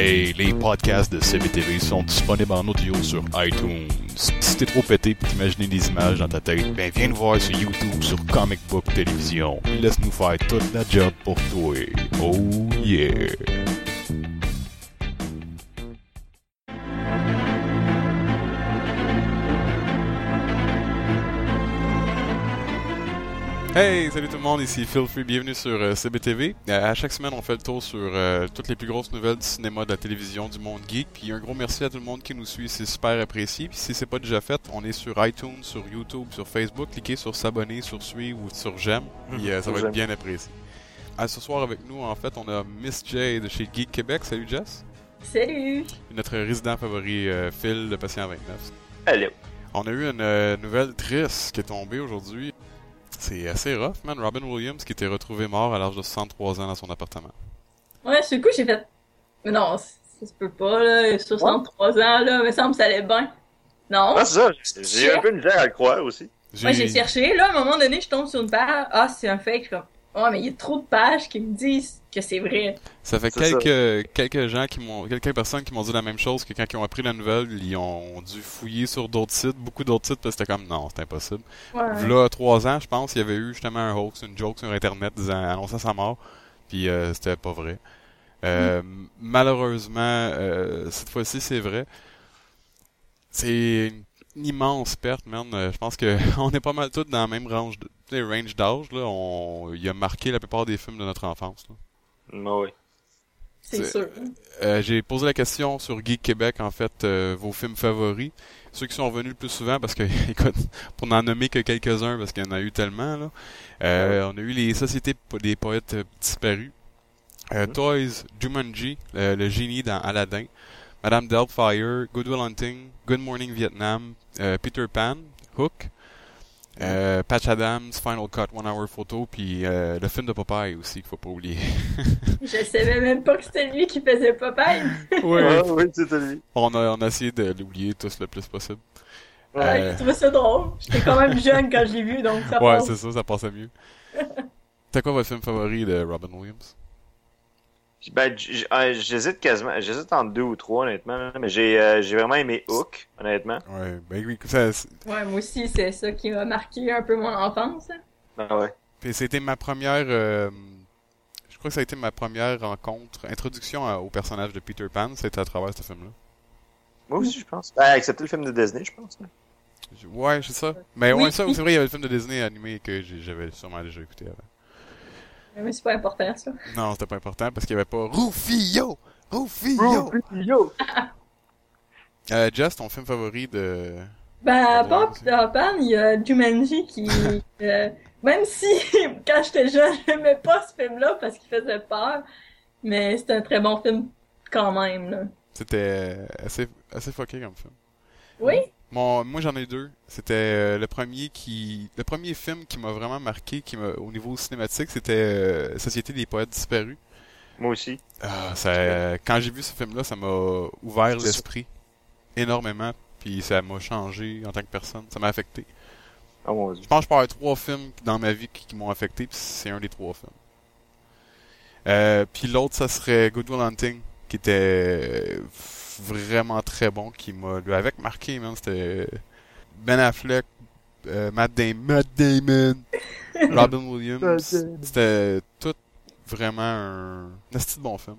Hey, les podcasts de CBTV sont disponibles en audio sur iTunes. Si t'es trop pété pour t'imaginer des images dans ta tête, ben viens nous voir sur YouTube sur Comic Book Télévision. Laisse-nous faire toute la job pour toi. Oh yeah! Hey, salut tout le monde, ici Phil Free, bienvenue sur euh, CBTV. Euh, à chaque semaine, on fait le tour sur euh, toutes les plus grosses nouvelles du cinéma, de la télévision, du monde geek. Puis un gros merci à tout le monde qui nous suit, c'est super apprécié. Puis si c'est pas déjà fait, on est sur iTunes, sur YouTube, sur Facebook. Cliquez sur s'abonner, sur suivre ou sur j'aime. Puis ça va être bien apprécié. À ce soir avec nous, en fait, on a Miss J de chez Geek Québec. Salut Jess. Salut. Notre résident favori, Phil, le patient 29. Hello. On a eu une nouvelle triste qui est tombée aujourd'hui. C'est assez rough, man. Robin Williams qui était retrouvé mort à l'âge de 63 ans dans son appartement. Ouais, ce coup, j'ai fait. Mais non, ça se peut pas, là. 63 ans, là. Mais ça me semble ça allait bien. Non. Ah, c'est ça. J'ai un peu une misère à le croire aussi. Moi, j'ai cherché, là. À un moment donné, je tombe sur une page. Ah, c'est un fake. Comme... Oh, mais il y a trop de pages qui me disent que c'est vrai. Ça fait quelques, quelques gens qui m'ont, quelques personnes qui m'ont dit la même chose que quand ils ont appris la nouvelle, ils ont dû fouiller sur d'autres sites, beaucoup d'autres sites, parce que c'était comme non, c'est impossible. Ouais. Là, trois ans, je pense, il y avait eu justement un hoax, une joke sur Internet disant, annonçant sa mort, puis euh, c'était pas vrai. Euh, mm. Malheureusement, euh, cette fois-ci, c'est vrai. C'est une immense perte, man. Euh, je pense que on est pas mal tous dans la même range de, range d'âge. Là, on, il a marqué la plupart des films de notre enfance. Là. Bah oui. C'est sûr. Euh, j'ai posé la question sur Geek Québec, en fait, euh, vos films favoris. Ceux qui sont venus le plus souvent, parce que, écoute, pour n'en nommer que quelques-uns, parce qu'il y en a eu tellement, là. Euh, on a eu les Sociétés des poètes disparus. Mm-hmm. Toys, Jumanji, le génie dans Aladdin. Madame Doubtfire, Good Will Hunting, Good Morning Vietnam, Peter Pan, Hook, euh, Patch Adams, Final Cut, One Hour Photo, puis euh, le film de Popeye aussi qu'il faut pas oublier. je savais même pas que c'était lui qui faisait Popeye. oui, ah, oui c'était lui. On a, on a essayé de l'oublier tous le plus possible. Ouais, euh... j'ai trouvé ça drôle. J'étais quand même jeune quand j'ai vu, donc ça Ouais, c'est ça, ça passait mieux. C'était quoi votre film favori de Robin Williams? Ben, euh, j'hésite quasiment. J'hésite entre deux ou trois, honnêtement. Mais j'ai euh, j'ai vraiment aimé Hook, honnêtement. Ouais, ben oui, ça. Ouais, moi aussi, c'est ça qui m'a marqué un peu mon enfance. Ah ouais. Puis c'était ma première. Euh, je crois que ça a été ma première rencontre, introduction au personnage de Peter Pan, c'était à travers ce film-là. Moi aussi, je pense. Ben, excepté le film de Disney, je pense. Ouais, c'est ça. Mais ouais, ça, c'est vrai, il y avait le film de Disney animé que j'avais sûrement déjà écouté avant. Mais c'est pas important, ça. Non, c'était pas important parce qu'il y avait pas Rufio! Rufio! Rufio! euh, Jess, ton film favori de... Bah, pas Peter Pan, il y a Jumanji qui... euh, même si, quand j'étais jeune, j'aimais pas ce film-là parce qu'il faisait peur, mais c'était un très bon film quand même, là. C'était assez, assez fucké comme film. Oui? Mon, moi j'en ai deux. C'était euh, le premier qui, le premier film qui m'a vraiment marqué, qui m'a, au niveau cinématique, c'était euh, Société des poètes disparus. Moi aussi. Ah, ça, quand j'ai vu ce film-là, ça m'a ouvert l'esprit énormément, puis ça m'a changé en tant que personne. Ça m'a affecté. Oh, mon Dieu. Je pense que je trois films dans ma vie qui, m'ont affecté, puis c'est un des trois films. Euh, puis l'autre, ça serait Good Will Hunting, qui était vraiment très bon qui m'a avec marqué même c'était Ben Affleck euh, Matt, Damon, Matt Damon Robin Williams. C'était tout vraiment un un de bon film.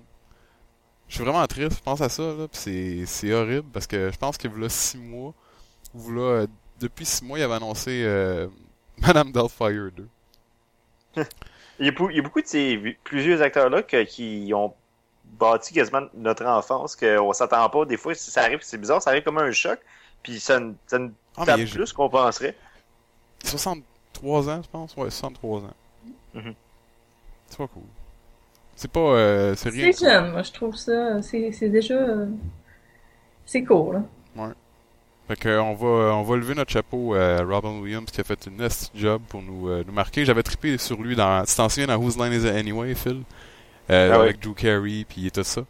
Je suis vraiment triste je pense à ça là c'est c'est horrible parce que je pense que là six mois ou là depuis six mois il avait annoncé euh, Madame Doubtfire 2 il, y a, il y a beaucoup de ces plusieurs acteurs là qui ont bâti quasiment notre enfance, qu'on s'attend pas. Des fois, ça arrive, c'est bizarre, ça arrive comme un choc, puis ça, ça nous ah, tape plus qu'on penserait. 63 ans, je pense. Ouais, 63 ans. Mm-hmm. C'est pas cool. C'est pas... Euh, c'est rien. C'est jeune, moi, je trouve ça. C'est déjà... Euh, c'est cool, là. Ouais. Fait que on va, on va lever notre chapeau à Robin Williams qui a fait une nice job pour nous, euh, nous marquer. J'avais trippé sur lui dans... Tu t'en souviens dans Whose Line Is It Anyway, Phil? Euh, ah avec Drew Carey puis tout ça.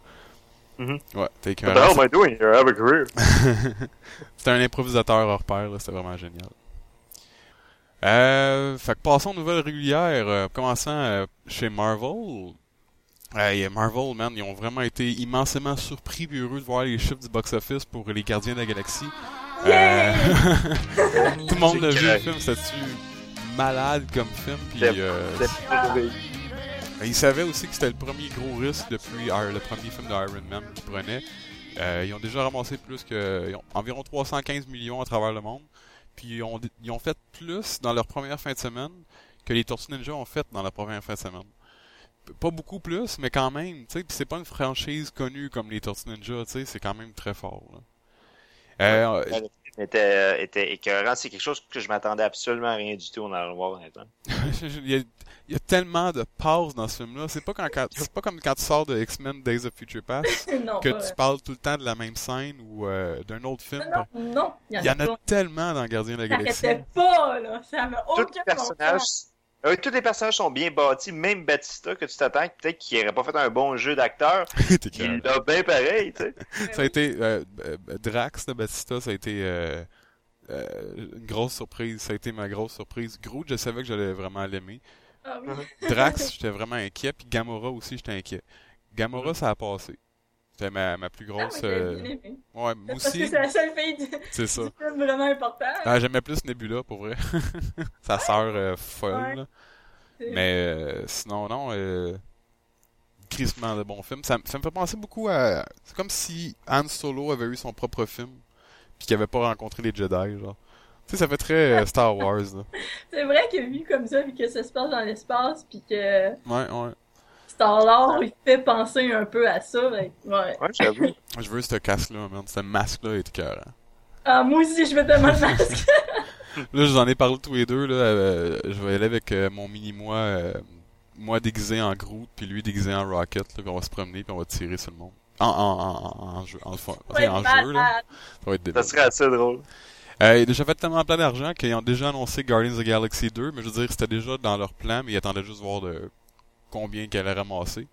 Mm -hmm. Ouais, What the hell am I doing here? I have a career. C'était un improvisateur hors pair, c'était vraiment génial. Euh, fait que passons aux nouvelles régulières, euh, commençant euh, chez Marvel. Hey, Marvel, man, ils ont vraiment été immensément surpris et heureux de voir les chiffres du box-office pour les Gardiens de la Galaxie. Yeah! Euh, Tout le monde l'a vu, C'est le film, c'était malade comme film. Puis, Ils savaient aussi que c'était le premier gros risque depuis Iron- le premier film d'Iron Man qu'ils prenaient. Euh, ils ont déjà ramassé plus que ont environ 315 millions à travers le monde. Puis ils ont, ils ont fait plus dans leur première fin de semaine que les Tortues Ninja ont fait dans la première fin de semaine. Pas beaucoup plus, mais quand même, tu sais, c'est pas une franchise connue comme les Tortues Ninja, tu sais, c'est quand même très fort. là. Euh, était, était écœurant. C'est quelque chose que je m'attendais absolument à rien du tout en allant le voir, honnêtement. il, y a, il y a tellement de pauses dans ce film-là. C'est pas, quand, quand- c'est pas comme quand tu sors de X-Men Days of Future Past non, que tu parles tout le temps de la même scène ou euh, d'un autre film. Non, non, non, Il y en a tellement dans Gardien de la Ça Galaxie. arrêtait pas, là. Ça avait aucun les personnages. Euh, tous les personnages sont bien bâtis, même Batista que tu t'attends, peut-être qu'il n'aurait pas fait un bon jeu d'acteur, il l'a bien pareil, tu sais. sens. Ça a été euh, euh, Drax de Batista, ça a été euh, euh, une grosse surprise. Ça a été ma grosse surprise. Groot, je savais que j'allais vraiment l'aimer. Ah oui. Drax, j'étais vraiment inquiet. Puis Gamora aussi, j'étais inquiet. Gamora, ça a passé. C'était ma, ma plus Ah, grosse. euh, bien aimé. Ouais, moi Parce que aussi. c'est la seule fille du, C'est ça. du film vraiment important. Ah, j'aimais plus Nebula, pour vrai. Sa sœur euh, folle, Ouais. Mais euh, sinon, non, euh, crissement de bons films. Ça, ça me fait penser beaucoup à... C'est comme si Han Solo avait eu son propre film, puis qu'il avait pas rencontré les Jedi, genre. Tu sais, ça fait très Star Wars, là. C'est vrai que vu comme ça, vu que ça se passe dans l'espace, puis que Ouais, ouais. Star-Lord, il fait penser un peu à ça, ben, ouais. Ouais, j'avoue. Je veux ce casque-là, man. Ce masque-là est écœurant. Ah, moi aussi, je veux tellement le masque. Là, je vous en ai parlé tous les deux, là. euh, je vais aller avec euh, mon mini-moi, euh, moi déguisé en Groot, puis lui déguisé en Rocket, là, puis on va se promener, puis on va tirer sur le monde. En, en, en, en, en jeu, en, fun- Ouais, en jeu, là. Ça va être Ça débile. serait assez drôle. Euh, ils ont déjà fait tellement plein d'argent qu'ils ont déjà annoncé Guardians of the Galaxy 2, mais je veux dire, c'était déjà dans leur plan, mais ils attendaient juste voir de combien qu'elle allait ramasser.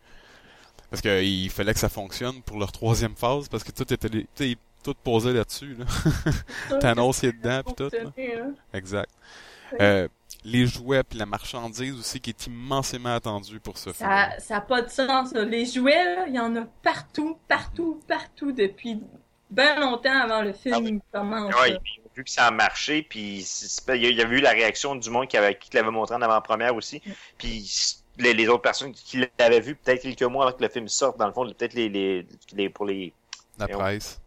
Parce qu'il fallait que ça fonctionne pour leur troisième phase, parce que tout était, tu sais, tout posé là-dessus, là. Thanos il est dedans, pis tout, là. Hein. Exact. Ouais. Euh, les jouets puis la marchandise aussi qui est immensément attendue pour ce film. Ça, ça a pas de sens, là. Les jouets, là, il y en a partout, partout, partout depuis bien longtemps avant le film Ah oui. commence. Ouais, là. puis vu que ça a marché, puis il y a- y a vu la réaction du monde qui, avait, qui l'avait montré en avant-première aussi. Puis les, les autres personnes qui l'avaient vu peut-être quelques mois avant que le film sorte, dans le fond, peut-être les, les, les- pour les La presse.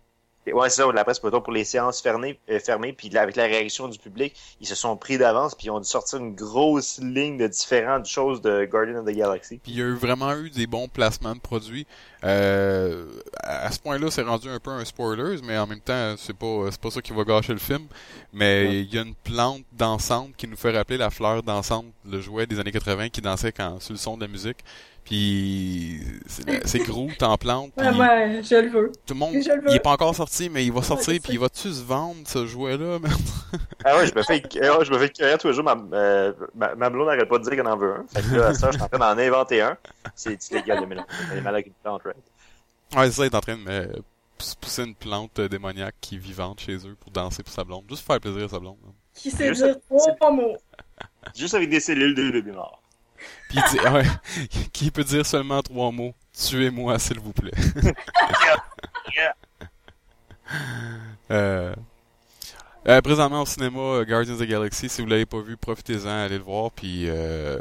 Ouais, c'est ça, la presse plutôt pour les séances fermées, euh, fermées puis là, avec la réaction du public, ils se sont pris d'avance, puis ils ont dû sortir une grosse ligne de différentes choses de Guardian of the Galaxy. Puis il y a eu vraiment eu des bons placements de produits. Euh, à ce point-là, c'est rendu un peu un spoilers, mais en même temps, c'est pas c'est pas ça qui va gâcher le film. Mais Ouais. il y a une plante dansante qui nous fait rappeler la fleur dansante, le jouet des années 80 qui dansait quand sur le son de la musique. Puis c'est c'est Groot en plante. puis Ouais, ouais, je le veux. tout le monde, je le veux. il est pas encore sorti, mais il va sortir. puis il va-tu se vendre ce jouet-là? Ah ouais, je me fais, euh, je me fais cueillir tous les jours. Ma, euh, ma, ma blonde n'arrête pas de dire qu'elle en veut un. Fait que là, ça, je suis en train d'en inventer un. C'est c'est légal de mélanger. Elle est malade avec une plante, right? Ouais, c'est ça, il est en train de me pousser une plante euh, démoniaque qui est vivante chez eux pour danser pour sa blonde. Juste pour faire plaisir à sa blonde. hein. Qui sait Juste- dire trois mots. Juste avec des cellules de bébé mort. Puis il dit, ouais, qui peut dire seulement trois mots? Tuez-moi, s'il vous plaît. Yeah. Euh, euh, présentement au cinéma, euh, Guardians of the Galaxy, si vous l'avez pas vu, profitez-en, allez le voir, puis euh,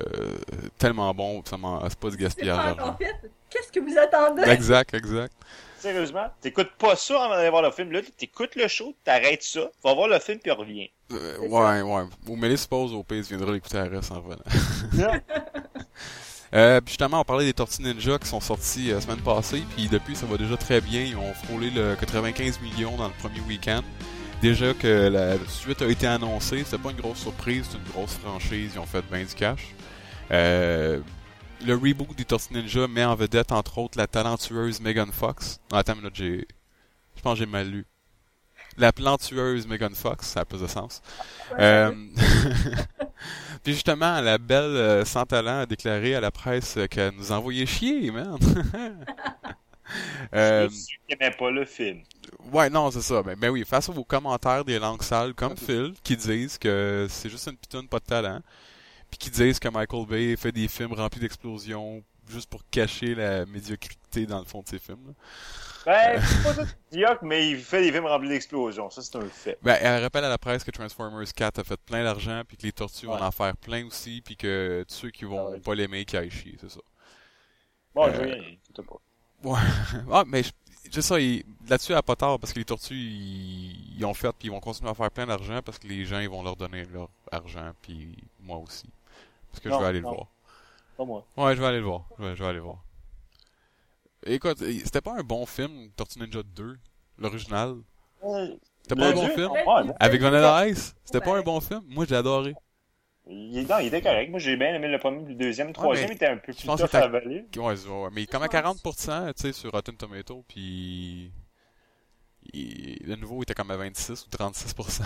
tellement bon, ça c'est pas du gaspillage. Qu'est-ce que vous attendez? Exact, exact. Sérieusement, t'écoutes pas ça avant d'aller voir le film. Là, t'écoutes le show, t'arrêtes ça, va voir le film puis reviens. Euh, C'est ouais, ouais. Vous mettez suppose au pays, tu viendras l'écouter à reste en revenant. Euh, puis justement, on parlait des Tortues Ninja qui sont sortis la euh, semaine passée, puis depuis, ça va déjà très bien. Ils ont frôlé le 95 millions dans le premier week-end. Déjà que la suite a été annoncée, c'était pas une grosse surprise, c'est une grosse franchise, ils ont fait bien du cash. Euh, le reboot des Tortues Ninja met en vedette, entre autres, la talentueuse Megan Fox. Non, attends, mais là, j'ai... Je pense que j'ai mal lu. La plantueuse Megan Fox, ça a plus de sens. Euh, Puis justement, la belle euh, sans talent a déclaré à la presse qu'elle nous envoyait chier, man. euh, qu'il aimait pas le film. ouais, non, c'est ça. Ben, ben oui, face aux commentaires des langues sales comme Phil, qui disent que c'est juste une pitoune pas de talent, puis qui disent que Michael Bay fait des films remplis d'explosions, juste pour cacher la médiocrité dans le fond de ses films. là. Ben, c'est pas tout médiocre, mais il fait des films remplis d'explosions. Ça, c'est un fait. Ben, elle rappelle à la presse que Transformers 4 a fait plein d'argent, puis que les tortues vont en faire plein aussi, puis que tous ceux qui vont Ah ouais. pas l'aimer, qui aillent chier, c'est ça. Bon, Euh, je veux rien. tout pas. Ouais. ah, mais je, ça, il- là-dessus, elle a pas tort, parce que les tortues, ils, ils ont fait, puis ils vont continuer à faire plein d'argent, parce que les gens, ils vont leur donner leur argent, puis moi aussi. Parce que Non, je vais aller non. le voir. Pas moi. Ouais, je vais aller le voir. Je vais, je vais aller le voir. Écoute, c'était pas un bon film, Tortue Ninja 2, l'original? C'était pas Le un bon film? ouais. Avec Vanilla Ice? C'était pas Ouais. un bon film? Moi, j'ai adoré. Il, non, il était correct. Moi, j'ai bien aimé le premier, le deuxième. Le troisième mais était un peu plus tough à avaler. Ouais, ouais, mais comme à 40%, tu sais, sur Rotten Tomato, puis il- le nouveau était comme à 26 ou 36%.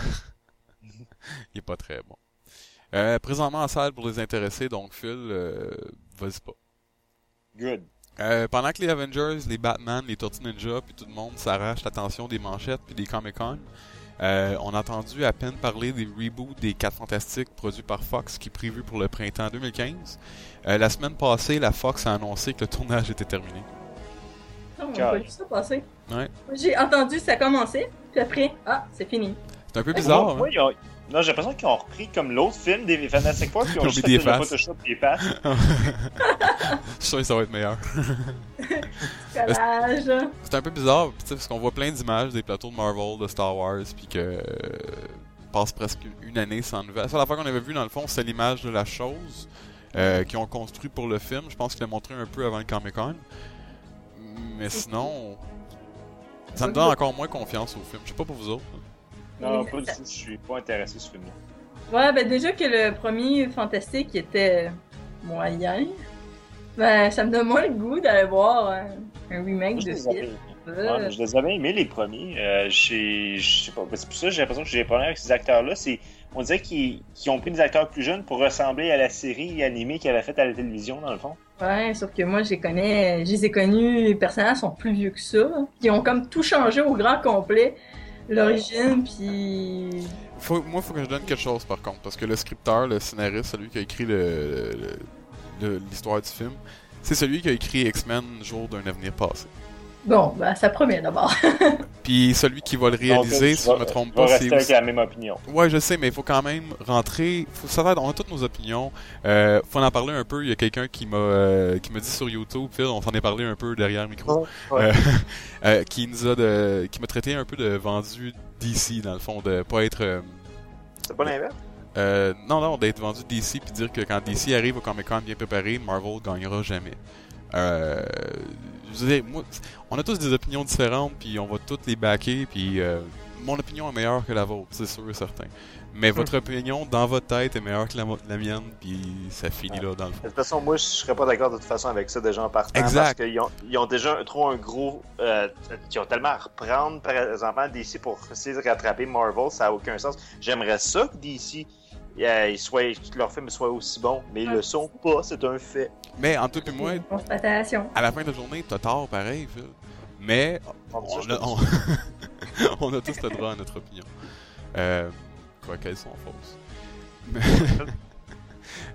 il est pas très bon. Euh, présentement en salle pour les intéressés, donc Phil, euh, vas-y pas. Good. Euh, pendant que les Avengers, les Batman, les Tortues Ninja, puis tout le monde s'arrache l'attention des manchettes puis des Comic Con, euh, on a entendu à peine parler des reboots des 4 Fantastiques produits par Fox qui est prévu pour le printemps 2015. Euh, la semaine passée, la Fox a annoncé que le tournage était terminé. Non, on a pas vu ça passer. Ouais. J'ai entendu ça commencer, puis après, ah, c'est fini. C'est un peu bizarre, Moi, hein? Non, j'ai l'impression qu'ils ont repris comme l'autre film des Fantastic Four, puis ils ont juste fait des. Photoshop des faces. Je suis sûr que ça va être meilleur. C'est un peu bizarre, parce qu'on voit plein d'images des plateaux de Marvel, de Star Wars, puis que euh, passe presque une année sans nouvelles. La seule affaire qu'on avait vu dans le fond, c'est l'image de la chose euh, qu'ils ont construit pour le film. Je pense qu'ils l'ont montré un peu avant le Comic Con. Mais sinon, ça me donne encore moins confiance au film. Je sais pas pour vous autres. Non, pas du tout. Je suis pas intéressé ce film-là. Ouais, ben déjà que le premier Fantastique était moyen, ben ça me donne moins le goût d'aller voir un, un remake Moi, de film. Ouais, Euh, je les avais aimés les premiers. Euh, je sais pas. C'est pour ça que j'ai l'impression que j'ai des problèmes avec ces acteurs-là. C'est, on dirait qu'ils, qu'ils ont pris des acteurs plus jeunes pour ressembler à la série animée qu'ils avaient faite à la télévision, dans le fond. Ouais, sauf que moi, je les connais, je les ai connus, les personnages sont plus vieux que ça. Ils ont comme tout changé au grand complet. L'origine, puis... Faut, moi, faut que je donne quelque chose par contre, parce que le scripteur, le scénariste, celui qui a écrit le- l'histoire du film, c'est celui qui a écrit X-Men Jour d'un avenir passé. Bon, ben ça promet d'abord. Puis celui qui va le réaliser, Donc, si tu je vas- me trompe vas pas, c'est aussi... la même opinion. Ouais, je sais, mais il faut quand même rentrer. Faut savoir, on a toutes nos opinions. Euh, faut en parler un peu. Il y a quelqu'un qui m'a euh, qui m'a dit sur YouTube, Phil, on s'en est parlé un peu derrière le micro, Ouais. euh, euh, qui nous a de, qui m'a traité un peu de vendu DC dans le fond, de pas être euh, C'est pas l'inverse? euh, non, non, d'être vendu DC puis dire que quand DC arrive au Comic Con bien préparé, Marvel gagnera jamais. Euh, je veux dire, moi, on a tous des opinions différentes puis on va toutes les backer puis euh, mon opinion est meilleure que la vôtre, c'est sûr et certain. Mais votre opinion dans votre tête est meilleure que la, mienne puis ça finit là dans le De fond. toute façon, moi, je serais pas d'accord de toute façon avec ça déjà en partant. Exact. Parce qu'ils ont, ils ont déjà un- trop un gros. Euh, ils ont tellement à reprendre, par exemple, DC pour essayer de rattraper Marvel, ça a aucun sens. J'aimerais ça que DC. Euh, ils soient, que leurs films soient aussi bons, mais ils le sont pas, c'est un fait. Mais en tout et moi, Constatation. à la fin de la journée, t'as tort pareil, Phil. Mais Bon, ça, on je a, te on, dis. on a tous le droit à notre opinion. Euh, quoi qu'elles sont fausses.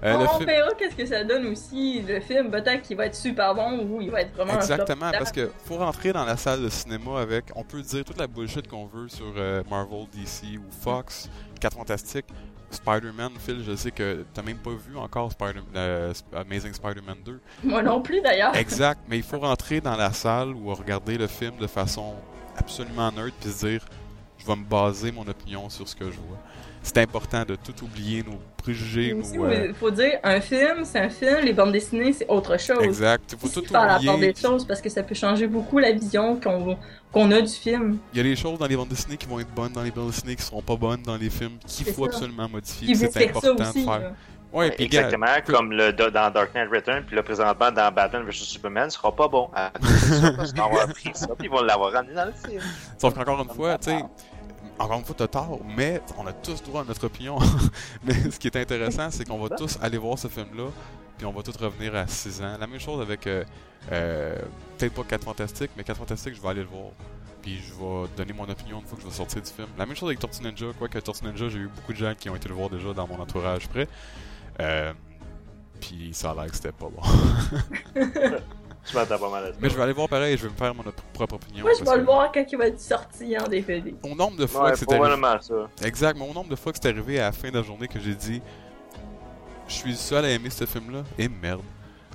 Euh, on verra qu'est-ce que ça donne aussi. Le film, peut-être qu'il va être super bon ou il va être vraiment Exactement, parce que faut rentrer dans la salle de cinéma avec, on peut dire toute la bullshit qu'on veut sur euh, Marvel, DC ou Fox, 4 Fantastiques, Spider-Man, Phil, je sais que t'as même pas vu encore Spider euh, Amazing Spider-Man 2. Moi non plus d'ailleurs. Exact, mais il faut rentrer dans la salle ou regarder le film de façon absolument neutre puis se dire, je vais me baser mon opinion sur ce que je vois. C'est important de tout oublier, nos préjugés, nos... euh, il faut dire, un film, c'est un film, les bandes dessinées, c'est autre chose. Exact, il faut tout faire la part oublier. des choses parce que ça peut changer beaucoup la vision qu'on qu'on a du film. Il y a des choses dans les bandes dessinées qui vont être bonnes dans les bandes dessinées qui seront pas bonnes dans les films qu'il faut ça. absolument modifier. C'est important aussi. de faire. là. Ouais, puis gars, Exactement, comme le, dans Dark Knight Return, puis là, présentement, dans Batman vs Superman, ce sera pas bon. À ça, parce qu'ils vont avoir pris ça, puis ils vont l'avoir ramené dans le film. Sauf qu'encore une fois, tu sais, encore une fois, t'as tort, mais on a tous droit à notre opinion. mais ce qui est intéressant, c'est qu'on va tous aller voir ce film-là, puis on va tous revenir à 6 ans. La même chose avec, euh, euh, peut-être pas 4 Fantastiques, mais 4 Fantastiques, je vais aller le voir. Puis je vais donner mon opinion une fois que je vais sortir du film. La même chose avec Tortue Ninja, quoique Tortue Ninja, j'ai eu beaucoup de gens qui ont été le voir déjà dans mon entourage près. Euh, puis ça a l'air que c'était pas bon. Je m'attends pas mal à ça. Mais je vais aller voir pareil, je vais me faire mon op- propre opinion. Moi, je vais le voir quand il va être sorti en DVD. Au nombre de fois Ouais, que c'est arrivé. probablement ça. Exact, mais au nombre de fois que c'est arrivé à la fin de la journée que j'ai dit je suis le seul à aimer ce film-là, et merde.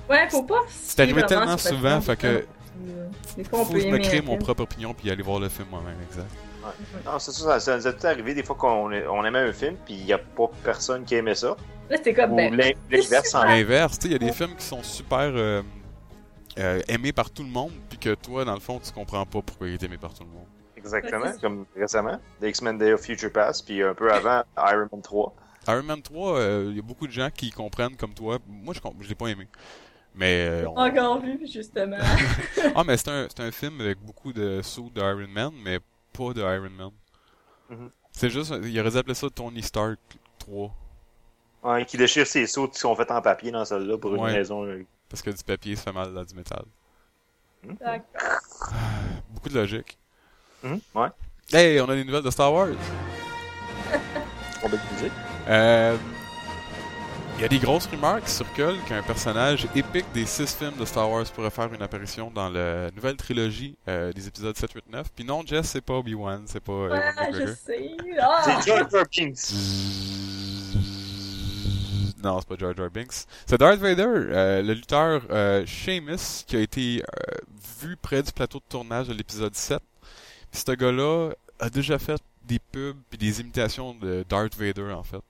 Ouais, faut pas. C'est arrivé tellement souvent, fait que Des fois, on faut peut que je me crée mon propre opinion puis aller voir le film moi-même, exact. Non, c'est ça, ça, ça nous est tout arrivé des fois qu'on on aimait un film, puis il y a pas personne qui aimait ça. Là, c'était comme, Ou ben, l'in- l'inverse en L'inverse, tu sais, il y a des films qui sont super euh, euh, aimés par tout le monde, puis que toi, dans le fond, tu comprends pas pourquoi il est aimé par tout le monde. Exactement, comme récemment. The X-Men Day of Future Past, puis un peu avant Iron Man 3. Iron Man 3, euh, il y a beaucoup de gens qui comprennent comme toi. Moi, je, comp- je l'ai pas aimé. Mais euh, on- encore vu, justement. ah, mais c'est un, c'est un film avec beaucoup de sauts de Iron Man, mais pas de Iron Man. Mhm. C'est juste, il aurait dû appeler ça Tony Stark 3. Ouais, qui déchire ses sauts qui sont faits en papier dans celle-là pour Ouais. une raison. Parce que du papier, ça fait mal dans du métal. D'accord. Beaucoup de logique. mhm, Ouais, Hey, on a des nouvelles de Star Wars. on va le dire. Euh, Il y a des grosses rumeurs qui circulent qu'un personnage épique des six films de Star Wars pourrait faire une apparition dans la nouvelle trilogie euh, des épisodes 7, 8, 9. Puis non, Jess, c'est pas Obi-Wan, c'est pas euh, Ouais, je sais. Ah! C'est Jar Binks. Non, c'est pas Jar Jar Binks. C'est Darth Vader, euh, le lutteur euh, Sheamus, qui a été euh, vu près du plateau de tournage de l'épisode 7. Puis ce gars-là a déjà fait des pubs puis des imitations de Darth Vader, en fait.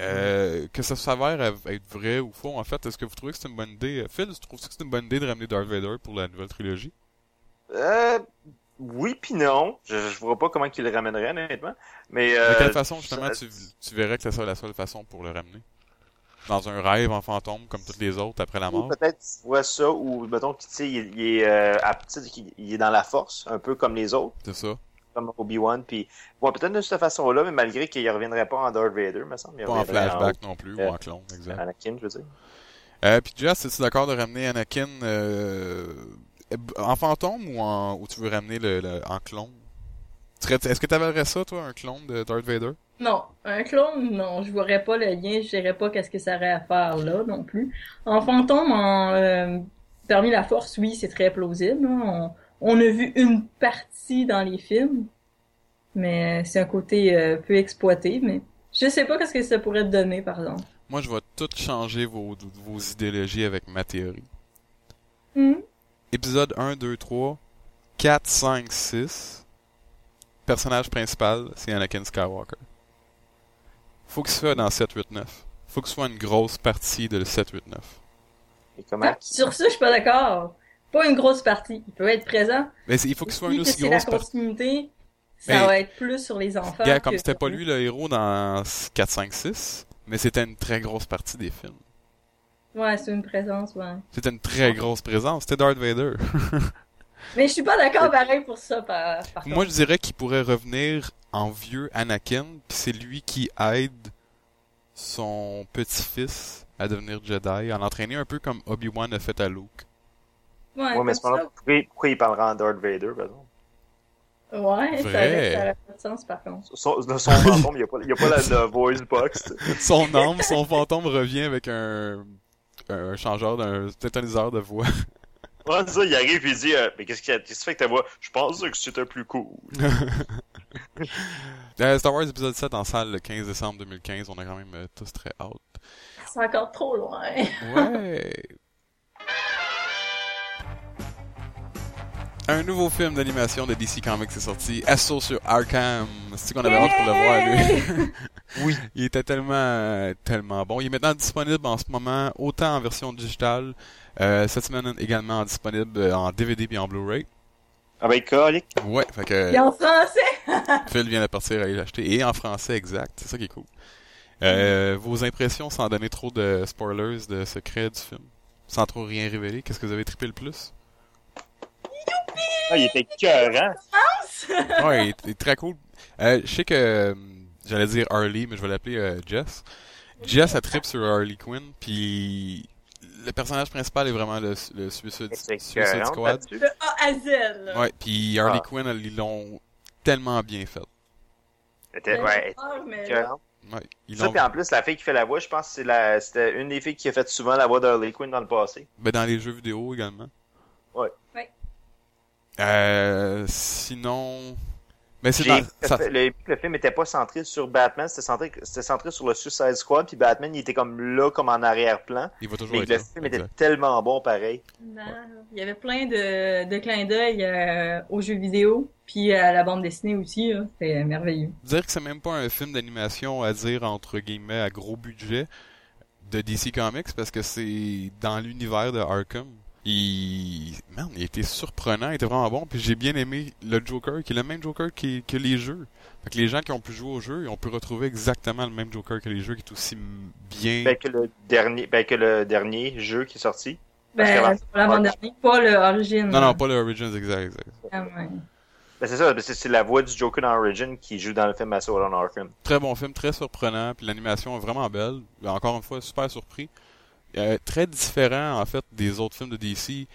Euh, que ça s'avère être vrai ou faux, en fait, est-ce que vous trouvez que c'est une bonne idée? Phil, tu trouves que c'est une bonne idée de ramener Darth Vader pour la nouvelle trilogie? Euh, oui puis non. Je, je vois pas comment qu'il le ramènerait, honnêtement. Mais, De euh, quelle façon, justement, ça- tu, tu verrais que c'est ça la seule façon pour le ramener? Dans un rêve en fantôme, comme toutes les autres, après la mort? peut-être tu vois ça, ou mettons sais, il, il est euh, à- qu'il- il est dans la force, un peu comme les autres, C'est ça. comme Obi-Wan, puis bon, peut-être de cette façon-là, mais malgré qu'il reviendrait pas en Darth Vader, me semble. il Pas en flashback non plus, euh, ou en clone, exact. Anakin, je veux dire. Euh, puis Jess, es-tu d'accord de ramener Anakin euh, en fantôme ou, en, ou tu veux ramener le, le- en clone? Est-ce que tu avais ça, toi, un clone de Darth Vader? Non, un clone, non, je verrais pas le lien, je dirais pas qu'est-ce que ça aurait à faire là non plus. En fantôme, en euh, parmi la force, oui, c'est très plausible. hein. On, on a vu une partie dans les films, mais c'est un côté euh, peu exploité. Mais je sais pas qu'est-ce que ça pourrait te donner, par exemple. Moi, je vais tout changer vos, vos idéologies avec ma théorie. Hmm. Épisode 1, 2, 3, 4, 5, 6. Personnage principal, c'est Anakin Skywalker. Faut que ce soit dans 7, 8, 9. Faut que ce soit une grosse partie de 7, 8, 9. Et comment Ah, sur ça, je suis pas d'accord. Pas une grosse partie. Il peut être présent. Mais il faut que ce soit une aussi grosse partie. continuité. Ça Mais- va être plus sur les enfants. Gars, comme que- c'était pas lui le héros dans 4, 5, 6, mais c'était une très grosse partie des films. Ouais, c'est une présence, ouais. C'était une très grosse présence. C'était Darth Vader. Mais je suis pas d'accord pareil pour ça, par, par Moi, je dirais qu'il pourrait revenir en vieux Anakin, puis c'est lui qui aide son petit-fils à devenir Jedi, à l'entraîner un peu comme Obi-Wan a fait à Luke. Ouais, Ouais, mais c'est pas pourquoi, pourquoi il parlera en Darth Vader, par exemple? Ouais, ça Vrai. aurait, ça aurait pas de sens, par contre. Son, son fantôme, il n'y a pas, il y a pas la, la voice box. Son âme, son fantôme revient avec un, un changeur d'un tétaniseur de voix. Ouais, c'est ça, il arrive et il dit, euh, mais qu'est-ce qui qu'est-ce que tu fais que ta voix? Je pense que c'était plus cool. Euh, Star Wars épisode 7 en salle le 15 décembre 2015, on a quand même euh, tous très hâte. C'est encore trop loin. Ouais. Un nouveau film d'animation de DC Comics est sorti, Assault sur Arkham. C'est qu'on avait hâte pour le voir, lui? oui. Il était tellement, tellement bon. Il est maintenant disponible en ce moment, autant en version digitale, euh, cette semaine également disponible euh, en DVD et en Blu-ray. Avec colique. Ouais, fait que Et en français? Phil vient de partir à aller l'acheter. Et en français, exact. C'est ça qui est cool. Euh, vos impressions sans donner trop de spoilers, de secrets du film? Sans trop rien révéler, qu'est-ce que vous avez trippé le plus? Ah, il était écœurant. Ouais, il est, il est très cool. Euh, je sais que euh, j'allais dire Harley, mais je vais l'appeler euh, Jess. Jess a trip sur Harley Quinn, puis le personnage principal est vraiment le, le Suicide, C'est Suicide écœurant Squad. De A à Z, là. Ouais, puis Harley Ah. Quinn, ils l'ont tellement bien fait. Elle était, ouais, Ah, mais écœurante. Ouais, ils Ça, puis en plus, la fille qui fait la voix, je pense que c'est la... c'était une des filles qui a fait souvent la voix d'Harley Quinn dans le passé. Ben, dans les jeux vidéo également. Euh, sinon... Mais c'est dans... ça- le, film était pas centré sur Batman, c'était centré, c'était centré sur le Suicide Squad, puis Batman, il était comme là, comme en arrière-plan. Il va toujours Mais être le là. film était tellement bon, pareil. Non, il y avait plein de, de clins d'œil euh, aux jeux vidéo, puis à la bande dessinée aussi. là. C'était merveilleux. Dire que c'est même pas un film d'animation à dire entre guillemets à gros budget de DC Comics parce que c'est dans l'univers de Arkham. Il, man, il était surprenant, il était vraiment bon. Puis j'ai bien aimé le Joker, qui est le même Joker qui- que les jeux. Fait que les gens qui ont pu jouer au jeu, on peut retrouver exactement le même Joker que les jeux, qui est aussi bien. Ben, que le dernier, ben, que le dernier jeu qui est sorti. Ben, qu'avant- pour l'avant-dernier, pas le Origin. Non, non, pas le Origins exact, exact. Ah, ouais. Ben, c'est ça, c'est c'est la voix du Joker dans Origin qui joue dans le film Assault on Arkham. Très bon film, très surprenant, puis l'animation est vraiment belle. Encore une fois, super surpris. Euh, très différent en fait des autres films de DC,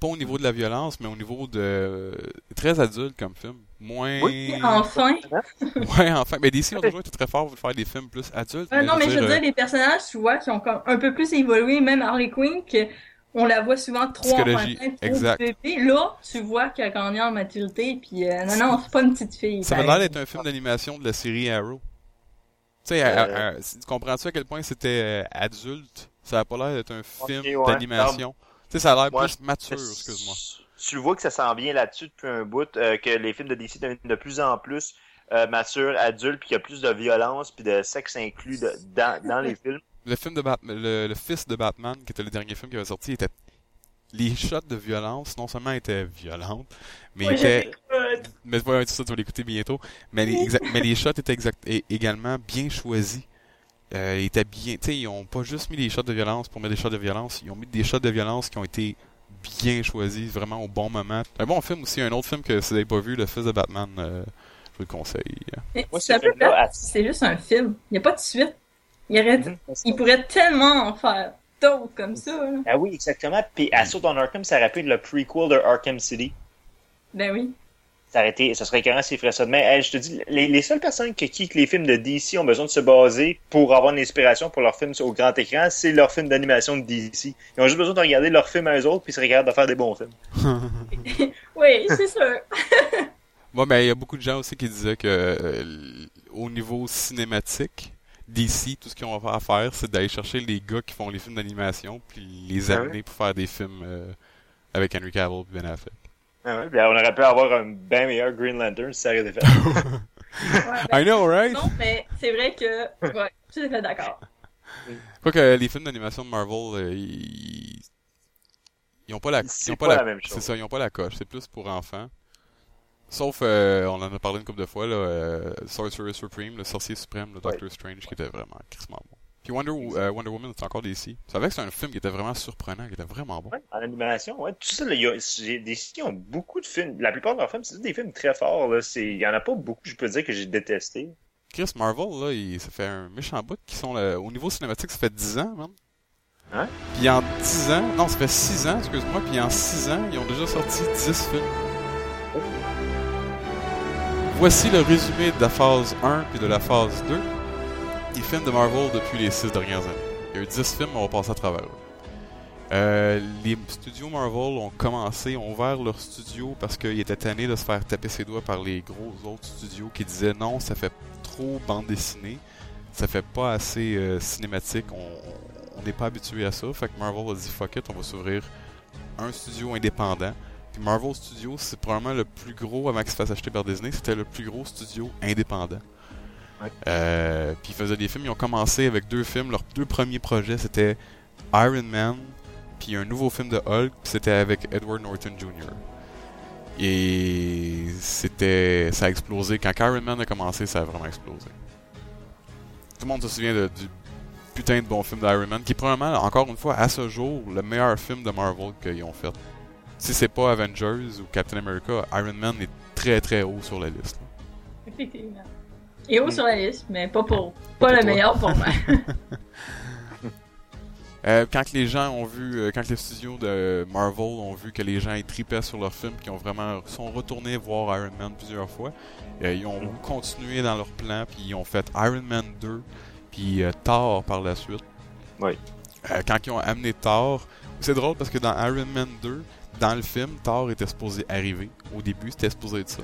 pas au niveau de la violence, mais au niveau de très adulte comme film. Moins. Oui, Enfin. Ouais, enfin. Mais DC ont toujours été très forts pour faire des films plus adultes. Euh, non, mais je veux euh, dire, les personnages, tu vois, qui ont comme un peu plus évolué, même Harley Quinn, que on la voit souvent trop Psychologie, enfantin, trop exact. bébé. Là, tu vois qu'elle grandit en maturité, puis euh, non, non, c'est pas une petite fille. Ça pareil. l'air d'être un film d'animation de la série Arrow. Tu sais, Euh. comprends-tu à quel point c'était euh, adulte? Ça a pas l'air d'être un film ouais. d'animation. Tu sais, ça a l'air plus mature, excuse-moi. Tu le vois que ça s'en vient là-dessus depuis un bout, euh, que les films de DC deviennent de plus en plus euh, matures, adultes, puis qu'il y a plus de violence, puis de sexe inclus de- dans, dans les films. Le film de Batman, le, le fils de Batman, qui était le dernier film qui avait sorti, était. Les shots de violence, non seulement étaient violentes, mais Ouais, étaient. Mais ouais, tout ça, tu vas l'écouter bientôt. Mais les, exa- mais les shots étaient exact, et- également bien choisis. Euh, ils étaient bien. Tu sais, ils ont pas juste mis des shots de violence pour mettre des shots de violence. Ils ont mis des shots de violence qui ont été bien choisis, vraiment au bon moment. Un bon film aussi, un autre film que si vous n'avez pas vu, Le Fils de Batman, euh, je vous le conseille. C'est ce juste un film. Il n'y a pas de suite. Il, aurait... Mhm. il pourrait tellement en faire d'autres comme ça. là. Ah oui, exactement. Puis Assault on Arkham, ça être le prequel de Arkham City. Ben oui. Ça, aurait été, ça serait carrément s'ils feraient ça demain. Hey, je te dis, les, les seules personnes qui quittent les films de DC ont besoin de se baser pour avoir une inspiration pour leurs films au grand écran, c'est leurs films d'animation de DC. Ils ont juste besoin de regarder leurs films à eux autres, puis ils seraient capables de faire des bons films. Oui, c'est sûr. Moi, mais il y a beaucoup de gens aussi qui disaient que euh, au niveau cinématique, DC, tout ce qu'ils ont à faire, c'est d'aller chercher les gars qui font les films d'animation, puis les Ah amener pour faire des films euh, avec Henry Cavill et Ben Affleck. Ah ouais, puis on aurait pu avoir un bien meilleur Green Lantern si ça avait été fait. Ouais, ben, I know, right? non, mais c'est vrai que... Ouais, tout à fait d'accord. Quoique les films d'animation de Marvel, euh, ils... ils ont pas la, C'est ils ont pas la même chose. C'est ça, ils ont pas la coche. C'est plus pour enfants. Sauf, euh, on en a parlé une couple de fois, là, euh, Sorcerer Supreme, le sorcier suprême, le Doctor Strange, qui était vraiment crissement bon. Puis Wonder, euh, Wonder Woman, c'est encore DC. C'est vrai que c'est un film qui était vraiment surprenant, qui était vraiment bon. Ouais, en animation, ouais. Tout ça, là, y a, qui ont beaucoup de films. La plupart de leurs films, c'est des films très forts. Il y en a pas beaucoup, je peux dire, que j'ai détesté. Chris Marvel, là, il, ça fait un méchant bout qui sont là, au niveau cinématique, ça fait 10 ans, man. Hein? Puis en 10 ans, non, ça fait 6 ans, excuse-moi, puis en 6 ans, ils ont déjà sorti 10 films. Voici le résumé de la phase 1 puis de la phase 2 des films de Marvel depuis les 6 dernières années. Il y a eu 10 films, on va passer à travers eux. Les studios Marvel ont commencé, ont ouvert leur studio parce qu'ils étaient tannés de se faire taper ses doigts par les gros autres studios qui disaient non, ça fait trop bande dessinée, ça fait pas assez euh, cinématique, on on n'est pas habitué à ça. Fait que Marvel a dit fuck it, on va s'ouvrir un studio indépendant. Puis Marvel Studios, c'est probablement le plus gros, avant qu'il se fasse acheter par Disney, c'était le plus gros studio indépendant. Ouais. Euh, puis ils faisaient des films, ils ont commencé avec deux films. Leurs deux premiers projets, c'était Iron Man, puis un nouveau film de Hulk, c'était avec Edward Norton Jr. Et c'était, ça a explosé. Quand Iron Man a commencé, ça a vraiment explosé. Tout le monde se souvient de- du putain de bon film d'Iron Man, qui est probablement, encore une fois, à ce jour, le meilleur film de Marvel qu'ils ont fait. Si c'est pas Avengers ou Captain America, Iron Man est très très haut sur la liste. Et haut sur la liste, mais pas pour... Pas Pas, pour le toi. meilleur pour moi. Euh, quand les gens ont vu, euh, quand les studios de Marvel ont vu que les gens tripaient sur leur film, qui ont vraiment sont retournés voir Iron Man plusieurs fois, euh, ils ont continué dans leur plan, puis ils ont fait Iron Man 2, puis euh, Thor par la suite. Oui. Euh, quand ils ont amené Thor, c'est drôle parce que dans Iron Man 2, dans le film, Thor était supposé arriver. Au début, c'était supposé être ça.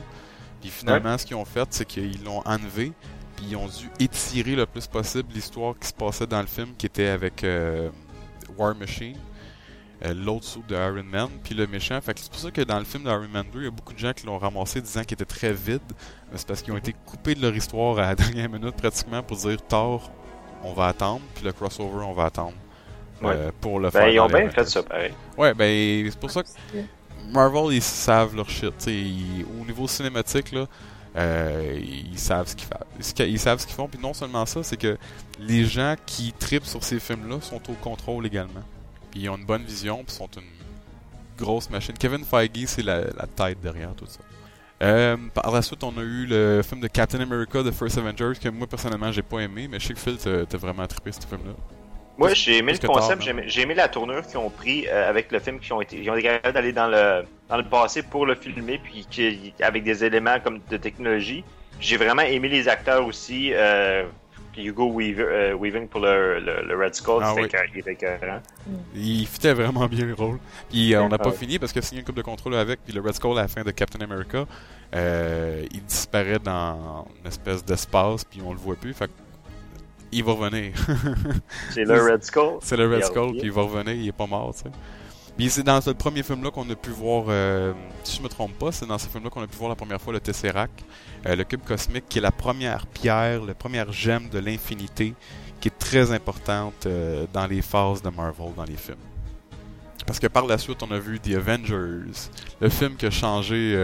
Puis finalement, ce qu'ils ont fait, c'est qu'ils l'ont enlevé, puis ils ont dû étirer le plus possible l'histoire qui se passait dans le film, qui était avec euh, War Machine, euh, l'autre sous de Iron Man, puis le méchant. Fait que c'est pour ça que dans le film d'Iron Man 2, il y a beaucoup de gens qui l'ont ramassé disant qu'il était très vide. Mais C'est parce qu'ils ont été coupés de leur histoire à la dernière minute pratiquement pour dire Thor, on va attendre, puis le crossover, on va attendre. euh, pour le faire. Ben, ils dans ont bien fait ça, pareil. Ouais, ben c'est pour ça que Marvel, ils savent leur shit. au niveau cinématique, là, euh, ils savent ce qu'ils font. Ils savent ce qu'ils font. Puis non seulement ça, c'est que les gens qui tripent sur ces films-là sont au contrôle également. Puis ils ont une bonne vision, puis sont une grosse machine. Kevin Feige, c'est la, tête derrière tout ça. Euh, par la suite, on a eu le film de Captain America, The First Avengers, que moi personnellement j'ai pas aimé, mais je sais que Phil, t'as vraiment trippé ce film-là. Moi, j'ai aimé le concept, j'ai aimé, la tournure qu'ils ont pris euh, avec le film, qu'ils ont été, ils ont été capables d'aller dans le, dans le passé pour le filmer, puis qui, avec des éléments comme de technologie. J'ai vraiment aimé les acteurs aussi. Euh, Hugo Weaver, euh, Weaving pour le, le, le Red Skull, Ah c'était oui. écœurant, il était écœurant. Il fitait vraiment bien le rôle. Puis euh, on n'a pas fini parce y a une coupe de contrôle avec, puis le Red Skull à la fin de Captain America, euh, il disparaît dans une espèce d'espace, puis on le voit plus. Fait il va revenir. C'est le Red Skull. c'est le Red Skull, puis il va revenir, il est pas mort, tu sais. Puis c'est dans ce premier film-là qu'on a pu voir, euh, si je me trompe pas, c'est dans ce film-là qu'on a pu voir la première fois le Tesseract, euh, le cube cosmique, qui est la première pierre, la première gemme de l'infinité, qui est très importante euh, dans les phases de Marvel, dans les films. Parce que par la suite, on a vu The Avengers, le film qui a changé,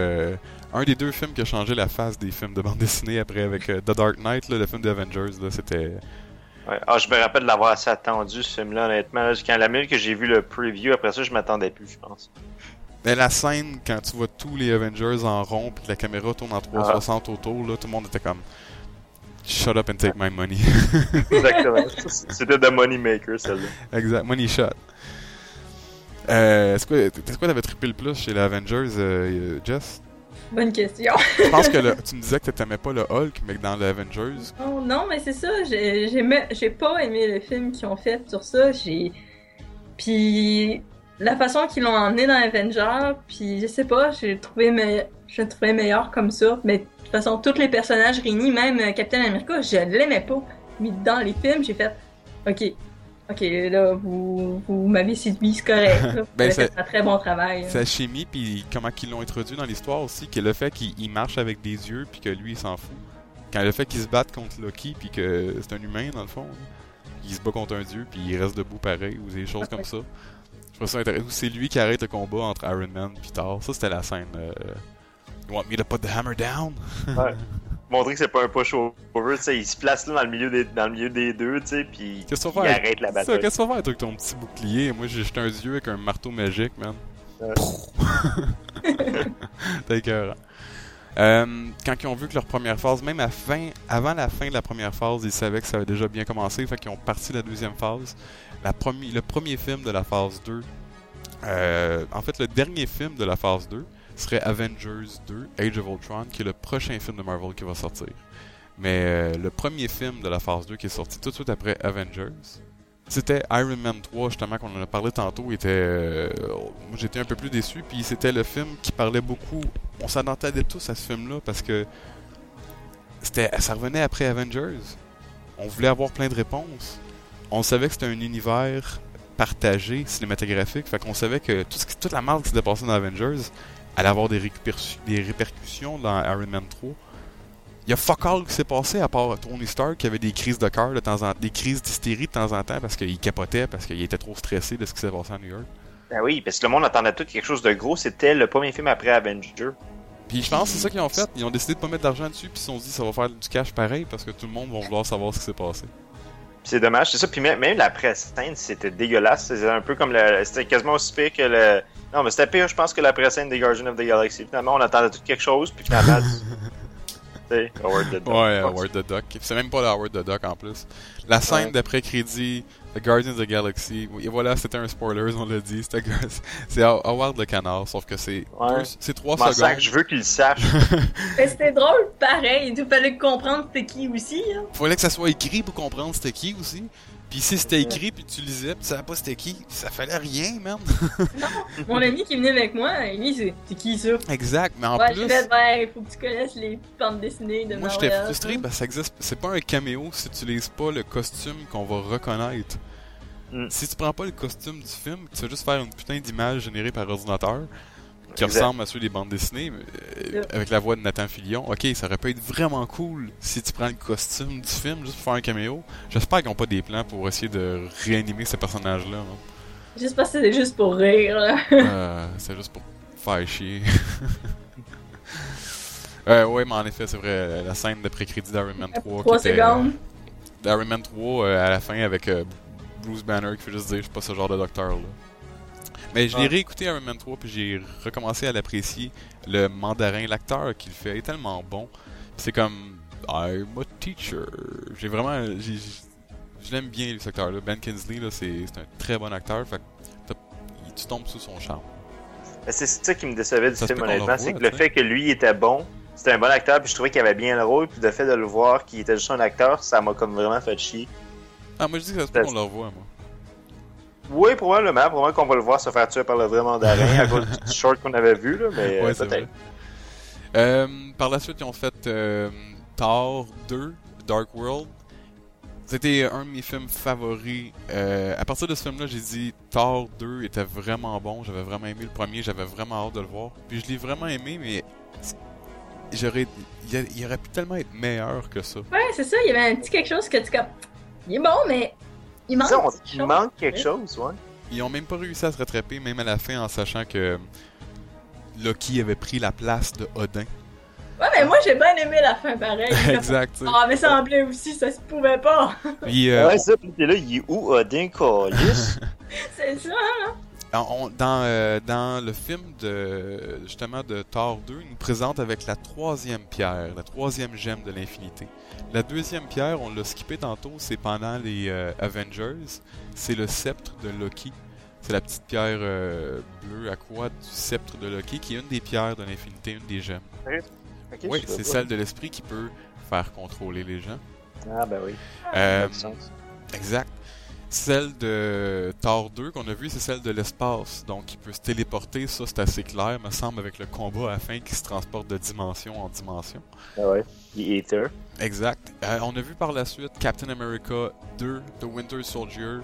un des deux films qui a changé la face des films de bande dessinée après avec The Dark Knight, là, le film The Avengers, c'était... Ouais. Ah, je me rappelle de l'avoir assez attendu, ce film-là, honnêtement. Là, Quand la minute que j'ai vu le preview, après ça, je m'attendais plus, je pense. Mais la scène, quand tu vois tous les Avengers en rond, puis que la caméra tourne en 360 autour, là, tout le monde était comme... Shut up and take my money. Exactement. C'était The Money Maker, celle-là. exact, money shot. Euh, c'est quoi t'avais trippé le plus chez les Avengers, euh, Jess? Bonne question. Je pense que le- tu me disais que t'aimais pas le Hulk, mais que dans les Avengers... Non, non, mais c'est ça. J'ai pas aimé le film qu'ils ont fait sur ça. J'ai. Puis la façon qu'ils l'ont emmené dans Avengers, puis je sais pas, j'ai trouvé me... je le trouvais meilleur comme ça. Mais de toute façon, tous les personnages réunis, même euh, Captain America, je l'aimais pas. Mais dans les films, j'ai fait, ok, ok, là, vous, vous m'avez séduit, c'est correct. là. Ben, fait un très bon travail. Sa chimie, puis comment qu'ils l'ont introduit dans l'histoire aussi, que le fait qu'il il marche avec des yeux, puis que lui, il s'en fout. Quand le fait qu'il se batte contre Loki, puis que c'est un humain, dans le fond, là. il se bat contre un dieu, puis il reste debout pareil, ou des choses comme ça. Je trouve ça intéressant. Ou c'est lui qui arrête le combat entre Iron Man et Thor. Ça, c'était la scène. euh, You want me to put the hammer down? Ouais. Montrer que c'est pas un push-over, tu sais, il se place là dans le milieu des, dans le milieu des deux, tu sais, puis il faire? arrête la bataille. Qu'est-ce que tu vas faire avec ton petit bouclier? Moi, j'ai jeté un dieu avec un marteau magique, man. T'es écœurant. Euh, quand ils ont vu que leur première phase, même à fin, avant la fin de la première phase, ils savaient que ça avait déjà bien commencé, fait qu'ils ont parti la deuxième phase. La premi- le premier film de la phase 2, euh, en fait, le dernier film de la phase 2 serait Avengers 2, Age of Ultron, qui est le prochain film de Marvel qui va sortir. Mais euh, le premier film de la phase 2 qui est sorti tout de suite après Avengers, c'était Iron Man 3, justement, qu'on en a parlé tantôt. euh, j'étais un peu plus déçu. Puis c'était le film qui parlait beaucoup. On s'attendait tous à ce film-là parce que c'était, ça revenait après Avengers. On voulait avoir plein de réponses. On savait que c'était un univers partagé, cinématographique. Fait qu'on savait que toute la marque qui s'était passée dans Avengers allait avoir des, répercussions- des répercussions dans Iron Man 3. Il y a fuck all qui s'est passé à part Tony Stark qui avait des crises de cœur de temps en des crises d'hystérie de temps en temps parce qu'il capotait, parce qu'il était trop stressé de ce qui s'est passé à New York. Ben oui, parce que le monde attendait tout quelque chose de gros, c'était le premier film après Avenger. Puis je pense que c'est ça qu'ils ont fait. Ils ont décidé de pas mettre d'argent dessus, puis ils se sont dit ça va faire du cash pareil parce que tout le monde va vouloir savoir ce qui s'est passé. C'est dommage, c'est ça. Puis même, la pré-scène, c'était dégueulasse. C'était un peu comme le. C'était quasiment aussi pire que le. Non, mais c'était pire, je pense, que la pré-scène des Guardians of the Galaxy. Finalement, on attendait tout quelque chose, puis finalement. sais, Howard the Duck. Ouais, Howard the Duck. C'est même pas le Howard the Duck en plus. La scène Ouais. d'après-crédit, The Guardians of the Galaxy, et voilà, c'était un spoiler, on l'a dit. C'est Howard le canard, sauf que c'est Ouais. c'est trois Je m'en secondes. je veux qu'il sache. Mais c'était drôle, pareil. Il fallait comprendre c'était qui aussi. Hein. Fallait que ça soit écrit pour comprendre c'était qui aussi. Puis si c'était écrit, puis tu lisais, puis tu savais pas c'était qui, ça fallait rien, man. Mon ami qui venait avec moi, lui, c'est c'est qui ça? exact, mais en ouais, plus, fait, ben, faut que tu connaisses les bandes dessinées de moi j'étais frustré parce que ça existe. C'est pas un caméo si tu lises pas le costume qu'on va reconnaître. Mm. Si tu prends pas le costume du film, tu vas juste faire une putain d'image générée par ordinateur qui Exact. ressemble à ceux des bandes dessinées euh, avec la voix de Nathan Fillion. Ok, ça aurait pu être vraiment cool si tu prends le costume du film juste pour faire un caméo. J'espère qu'ils ont pas des plans pour essayer de réanimer ce personnage-là. hein. Juste parce que c'était juste pour rire. Euh, c'est juste pour faire chier. euh, ouais, mais en effet, c'est vrai, la scène de pré-crédit d'Iron Man 3 Trois qui était, euh, secondes. d'Iron Man 3 euh, à la fin avec Bruce Banner qui fait juste dire je suis pas ce genre de docteur là. Mais je l'ai Ouais. réécouté Iron Man 3 puis j'ai recommencé à l'apprécier. Le mandarin, l'acteur qu'il fait est tellement bon. C'est comme I'm a teacher. J'ai vraiment je l'aime bien cet acteur là. Ben Kingsley là, c'est c'est un très bon acteur. Fait que tu tombes sous son charme. Mais C'est ça qui me décevait du Ça film, honnêtement. C'est que le fait que lui était bon, c'était un bon acteur, puis je trouvais qu'il avait bien le rôle, puis le fait de le voir qu'il était juste un acteur, ça m'a comme vraiment fait chier. Ah moi je dis que ça se peut qu'on le revoie moi. Oui, probablement. Probablement qu'on va le voir se faire tuer par le vrai mandarin à cause du short qu'on avait vu, là, mais euh, Ouais, peut-être. Euh, par la suite, ils ont fait euh, Thor 2, Dark World. C'était un de mes films favoris. Euh, à partir de ce film-là, j'ai dit Thor 2 était vraiment bon. J'avais vraiment aimé le premier. J'avais vraiment hâte de le voir. Puis je l'ai vraiment aimé, mais j'aurais, il, a- il aurait pu tellement être meilleur que ça. Ouais, c'est ça, il y avait un petit quelque chose que tu comme. Il est bon, mais il manque. Ça, on- quelque il chose. manque quelque chose, ouais. Ils ont même pas réussi à se rattraper, même à la fin, en sachant que Loki avait pris la place de Odin. Ouais, mais moi j'ai bien aimé la fin pareil. exact. Ah, mais ça semblait aussi, ça se pouvait pas. Puis, euh, ouais, ça, puis t'es là, il est où Odin Callis? c'est ça. On- on- dans, euh, dans le film de justement de Thor 2, il nous présente avec la troisième pierre, la troisième gemme de l'infinité. La deuxième pierre, on l'a skippé tantôt, c'est pendant les euh, Avengers. C'est le sceptre de Loki. C'est la petite pierre euh, bleue à quoi du sceptre de Loki, qui est une des pierres de l'infinité, une des gemmes. Oui, c'est celle de l'esprit qui peut faire contrôler les gens. Ah, ben oui. Ça a du sens. Exact. Celle de Thor 2 qu'on a vu, c'est celle de l'espace. Donc, il peut se téléporter, ça c'est assez clair, me semble, avec le combat à la fin qui se transporte de dimension en dimension. Ah ouais. Il est Ether. Exact. Euh, on a vu par la suite Captain America 2, The Winter Soldier.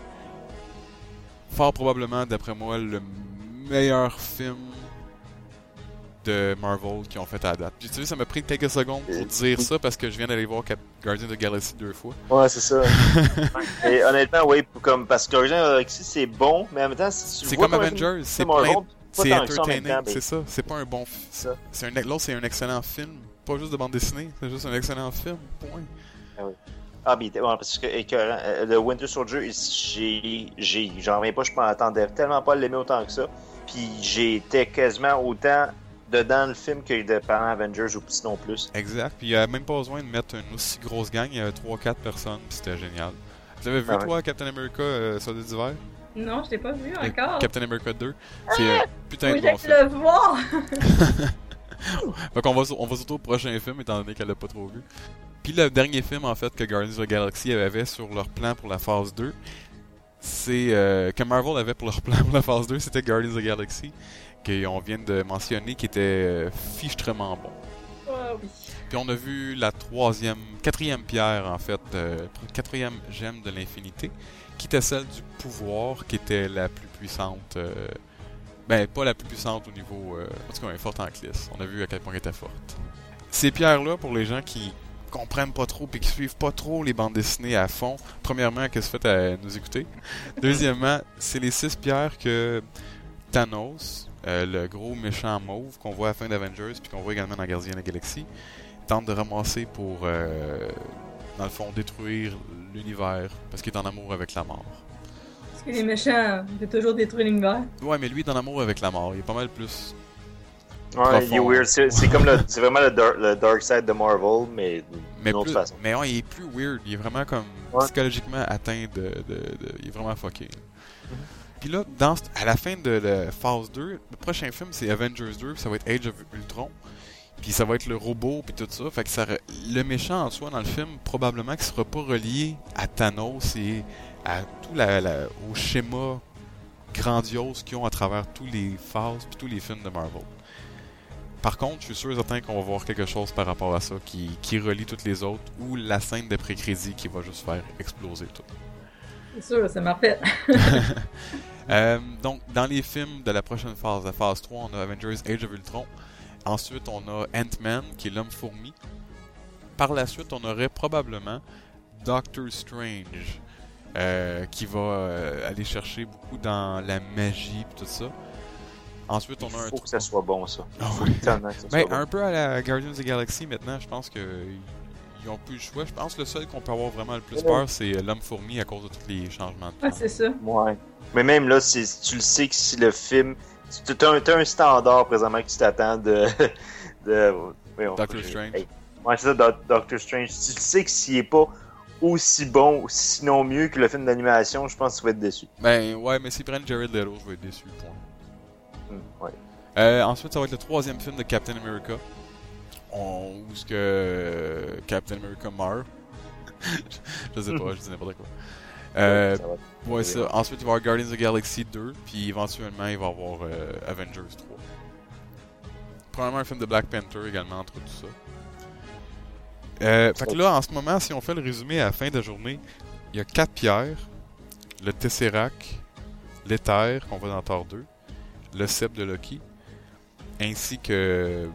Fort probablement, d'après moi, le meilleur film de Marvel qu'ils ont fait à date. Puis tu sais, ça m'a pris quelques secondes pour Euh, dire oui. ça parce que je viens d'aller voir Guardian the Galaxy deux fois. Ouais, c'est ça. Et honnêtement, oui, comme, parce que Guardian the Galaxy, c'est bon, mais en même temps, si tu C'est comme film Avengers, c'est de plein C'est entertaining, mais- c'est ça. C'est pas un bon. f- Ça. C'est un l'autre, c'est un excellent film, pas juste de bande dessinée. C'est juste un excellent film. Point. Ah, mais ouais, parce que écœurant. Euh, le Winter Soldier, j'ai. j'ai J'en reviens pas, je m'attendais tellement pas à l'aimer autant que ça. Puis j'étais quasiment autant dedans le film que de pendant Avengers ou sinon plus. Exact. Puis il y a même pas besoin de mettre une aussi grosse gang. Il y avait 3-4 personnes. puis C'était génial. Tu l'avais vu Ah ouais. toi, Captain America, euh, Soldat d'hiver? Non, je l'ai pas vu Le encore. Captain America 2. C'est un putain de que bon film. le voir. Fait qu'on va, on va surtout au prochain film, étant donné qu'elle l'a pas trop vu. Puis le dernier film, en fait, que Guardians of the Galaxy avait sur leur plan pour la phase 2, c'est... euh, que Marvel avait pour leur plan pour la phase 2, c'était Guardians of the Galaxy, qu'on vient de mentionner, qui était euh, fichtrement bon. Ah oui. Puis on a vu la troisième, quatrième pierre, en fait, euh, quatrième gemme de l'infinité, qui était celle du pouvoir, qui était la plus puissante... euh, ben, pas la plus puissante au niveau. Euh, en tout cas, elle est forte en clisse. On a vu à quel point elle était forte. Ces pierres-là, pour les gens qui comprennent pas trop et qui suivent pas trop les bandes dessinées à fond, premièrement, qu'est-ce que fait à nous écouter? Deuxièmement, c'est les six pierres que Thanos, euh, le gros méchant mauve qu'on voit à la fin d'Avengers puis qu'on voit également dans Gardien de la Galaxie, tente de ramasser pour, euh, dans le fond, détruire l'univers parce qu'il est en amour avec la mort. Parce que les méchants, de toujours détruire l'univers. Ouais, mais lui, il est en amour avec la mort. Il est pas mal plus Ouais, il est profond. weird. C'est comme le, c'est vraiment le dark, le dark side de Marvel, mais Mais, d'une autre plus- façon. mais ouais, il est plus weird. Il est vraiment comme Ouais. psychologiquement atteint de, de, de- Il est vraiment fucké. Mhm. Puis là, à la fin de la phase 2, le prochain film c'est Avengers 2, puis ça va être Age of Ultron. Puis ça va être le robot, puis tout ça. Fait que ça, le méchant en soi dans le film, probablement qu'il sera pas relié à Thanos et à tout la, au schéma grandiose qu'ils ont à travers tous les phases puis tous les films de Marvel. Par contre, je suis sûr et certain qu'on va voir quelque chose par rapport à ça qui, qui relie toutes les autres ou la scène de pré-crédit qui va juste faire exploser tout. C'est sûr, c'est parfait. Euh, donc, dans les films de la prochaine phase, la phase 3, on a Avengers Age of Ultron. Ensuite, on a Ant-Man, qui est l'homme-fourmi. Par la suite, on aurait probablement Doctor Strange, euh, qui va euh, aller chercher beaucoup dans la magie et tout ça. Ensuite, on a un faut que ça soit bon, ça. Ah que soit Ben, bon. un peu à la Guardians of the Galaxy maintenant, je pense que ils ont plus le choix. Je pense que le seul qu'on peut avoir vraiment le plus peur, c'est euh, l'homme-fourmi à cause de tous les changements de Ouais, temps. c'est ça. Ouais. Mais même là, c'est- tu le sais que si le film. Tu as un, t'as un standard présentement que tu t'attends de. de voyons, Doctor je- Strange. Hey. Ouais, c'est ça, Doc- Doctor Strange. Si tu sais que s'il est pas aussi bon, sinon mieux que le film d'animation, je pense que tu vas être déçu. Ben ouais, mais s'ils prennent Jared Leto, je vais être déçu. Point. Hmm, ouais. Euh, ensuite, ça va être le troisième film de Captain America. On, où est-ce que Captain America meurt? je sais pas, je dis n'importe quoi. Euh, Ça ouais. Ensuite, il va y avoir Guardians of the Galaxy 2, puis éventuellement, il va y avoir euh, Avengers 3. Probablement un film de Black Panther également entre tout ça. Euh, fait que là, en ce moment, si on fait le résumé à la fin de la journée, il y a quatre pierres, le Tesseract, l'éther qu'on voit dans Thor 2, le cep de Loki, ainsi que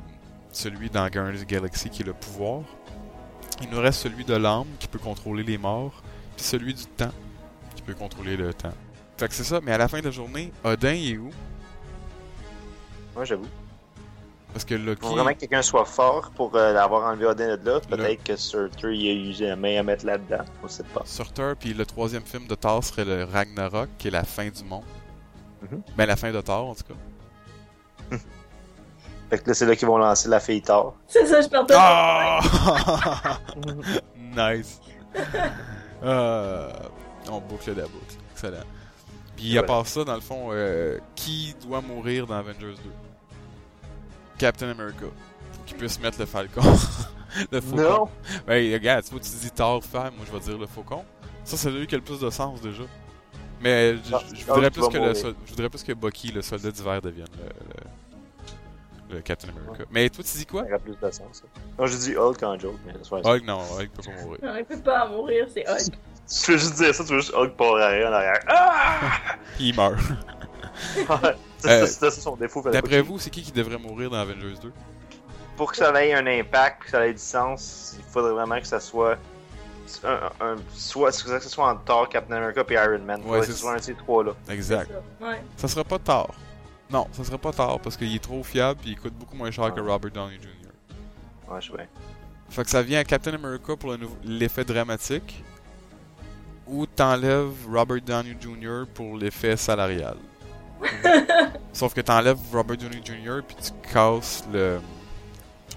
celui dans Guardians of the Galaxy qui est le pouvoir. Il nous reste celui de l'âme qui peut contrôler les morts, puis celui du temps qui peut contrôler le temps. Fait que c'est ça, mais à la fin de la journée, Odin il est où? Ouais, j'avoue. Parce que Loki. Faut vraiment que quelqu'un soit fort pour euh, l'avoir enlevé Odin de là. Peut-être que Surtur il a usé la main à mettre là-dedans. On sait pas. Surtur, puis le troisième film de Thor serait le Ragnarok, qui est la fin du monde. Mhm. Ben, la fin de Thor, en tout cas. Fait que là, c'est là qu'ils vont lancer la fille Thor. C'est ça, je partais. Ah! nice. Euh, on boucle la boucle. Excellent. Puis à part ça, dans le fond, euh, qui doit mourir dans Avengers 2 Captain America. Faut qu'il puisse mettre le Falcon. le Faucon. Non! Ben, regarde, tu vois, tu dis Thor faire, moi je vais dire le Faucon. Ça, c'est lui qui a le plus de sens déjà. Mais je, Non, je- je Hulk voudrais plus que le mourir. sol- je voudrais plus que Bucky, le soldat d'hiver, devienne le, le, le Captain America. Mais toi, tu dis quoi? Ça plus de sens. Non, j'ai dit Hulk en joke, mais ça Hulk, non, Hulk peut pas mourir. Non, il peut pas mourir, c'est Hulk. Tu veux juste dire ça, tu veux juste Hulk pour arrière en arrière. Ah! Il meurt. Ouais. C'est Euh, ça, ça son défaut. D'après vous, c'est qui qui devrait mourir dans Avengers 2 qu'il- Pour que ça ait un impact, que ça ait du sens, il faudrait vraiment que ça soit. Un, un- soit, que ce soit entre Thor, Captain America et Iron Man. Ouais, c'est ce soit un de ces trois-là. Exact. Ça. Ouais. Ça sera pas tard. Non, ça sera pas tard parce qu'il est trop fiable et il coûte beaucoup moins cher que Ah. Robert Downey Jr. Ouais, je sais bien. Fait que ça vient à Captain America pour le l'effet dramatique ou t'enlèves Robert Downey Jr. pour l'effet salarial. Sauf que t'enlèves Robert Downey Jr. puis tu casses le,